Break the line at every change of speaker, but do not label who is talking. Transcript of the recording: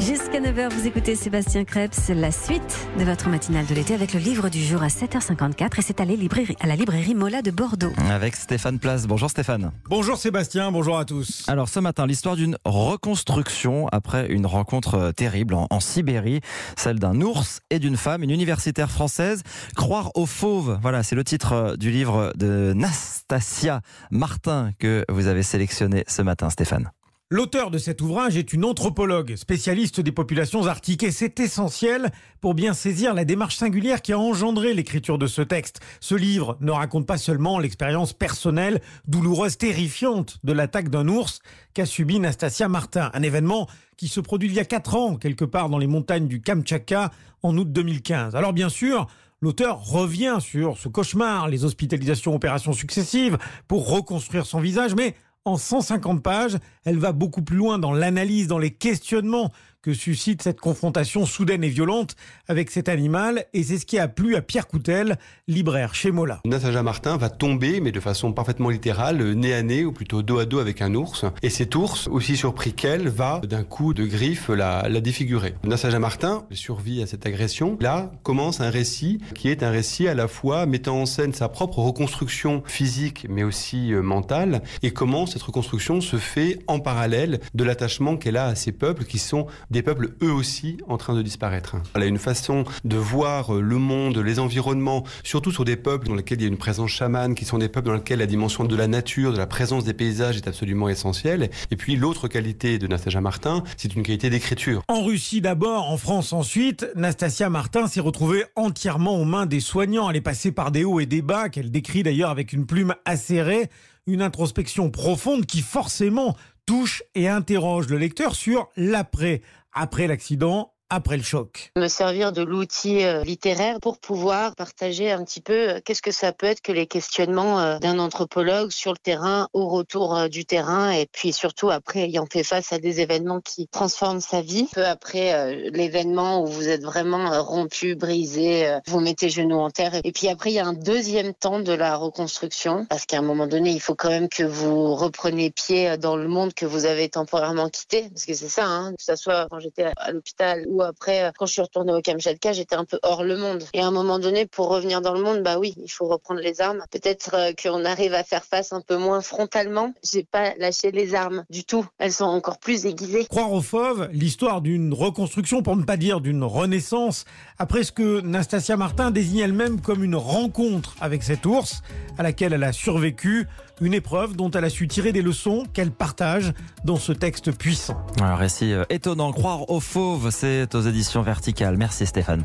Jusqu'à 9h, vous écoutez Sébastien Krebs, la suite de votre matinale de l'été avec le livre du jour à 7h54 et c'est à, à la librairie Mola de Bordeaux.
Avec Stéphane Place. Bonjour Stéphane.
Bonjour Sébastien, bonjour à tous.
Alors ce matin, l'histoire d'une reconstruction après une rencontre euh, terrible en, en Sibérie, celle d'un ours et d'une femme, une universitaire française. Croire aux fauves, voilà, c'est le titre euh, du livre de Nastasia Martin que vous avez sélectionné ce matin Stéphane.
L'auteur de cet ouvrage est une anthropologue, spécialiste des populations arctiques, et c'est essentiel pour bien saisir la démarche singulière qui a engendré l'écriture de ce texte. Ce livre ne raconte pas seulement l'expérience personnelle, douloureuse, terrifiante de l'attaque d'un ours qu'a subi Nastasia Martin, un événement qui se produit il y a quatre ans, quelque part dans les montagnes du Kamtchatka, en août 2015. Alors bien sûr, L'auteur revient sur ce cauchemar, les hospitalisations, opérations successives, pour reconstruire son visage, mais en 150 pages, elle va beaucoup plus loin dans l'analyse, dans les questionnements que suscite cette confrontation soudaine et violente avec cet animal. Et c'est ce qui a plu à Pierre Coutel, libraire chez Mola.
Nasaja Martin va tomber, mais de façon parfaitement littérale, nez à nez, ou plutôt dos à dos avec un ours. Et cet ours, aussi surpris qu'elle, va d'un coup de griffe la, défigurer. Nasaja Martin survit à cette agression. Là commence un récit qui est un récit à la fois mettant en scène sa propre reconstruction physique, mais aussi euh, mentale, et comment cette reconstruction se fait en parallèle de l'attachement qu'elle a à ces peuples qui sont des peuples eux aussi en train de disparaître. Elle a une façon de voir le monde, les environnements, surtout sur des peuples dans lesquels il y a une présence chamane, qui sont des peuples dans lesquels la dimension de la nature, de la présence des paysages est absolument essentielle. Et puis l'autre qualité de Nastasia Martin, c'est une qualité d'écriture.
En Russie d'abord, en France ensuite, Nastasia Martin s'est retrouvée entièrement aux mains des soignants. Elle est passée par des hauts et des bas, qu'elle décrit d'ailleurs avec une plume acérée, une introspection profonde qui forcément touche et interroge le lecteur sur l'après. Après l'accident, après le choc.
Me servir de l'outil euh, littéraire pour pouvoir partager un petit peu euh, qu'est-ce que ça peut être que les questionnements euh, d'un anthropologue sur le terrain, au retour du terrain, et puis surtout après ayant fait face à des événements qui transforment sa vie. Peu après l'événement où vous êtes vraiment rompu, brisé, vous mettez genoux en terre. Et puis après, il y a un deuxième temps de la reconstruction, parce qu'à un moment donné, il faut quand même que vous repreniez pied dans le monde que vous avez temporairement quitté, parce que c'est ça, hein, que ce soit quand j'étais à l'hôpital ou après, euh, quand je suis retournée au Kamchatka, j'étais un peu hors le monde. Et à un moment donné, pour revenir dans le monde, bah oui, il faut reprendre les armes. Peut-être euh, qu'on arrive à faire face un peu moins frontalement. J'ai pas lâché les armes du tout. Elles sont encore plus aiguisées.
Croire aux fauves, l'histoire d'une reconstruction, pour ne pas dire d'une renaissance, après ce que Nastasia Martin désigne elle-même comme une rencontre avec cet ours, à laquelle elle a survécu. Une épreuve dont elle a su tirer des leçons qu'elle partage dans ce texte puissant.
Un récit euh, étonnant. Croire aux fauves, c'est aux éditions verticales. Merci Stéphane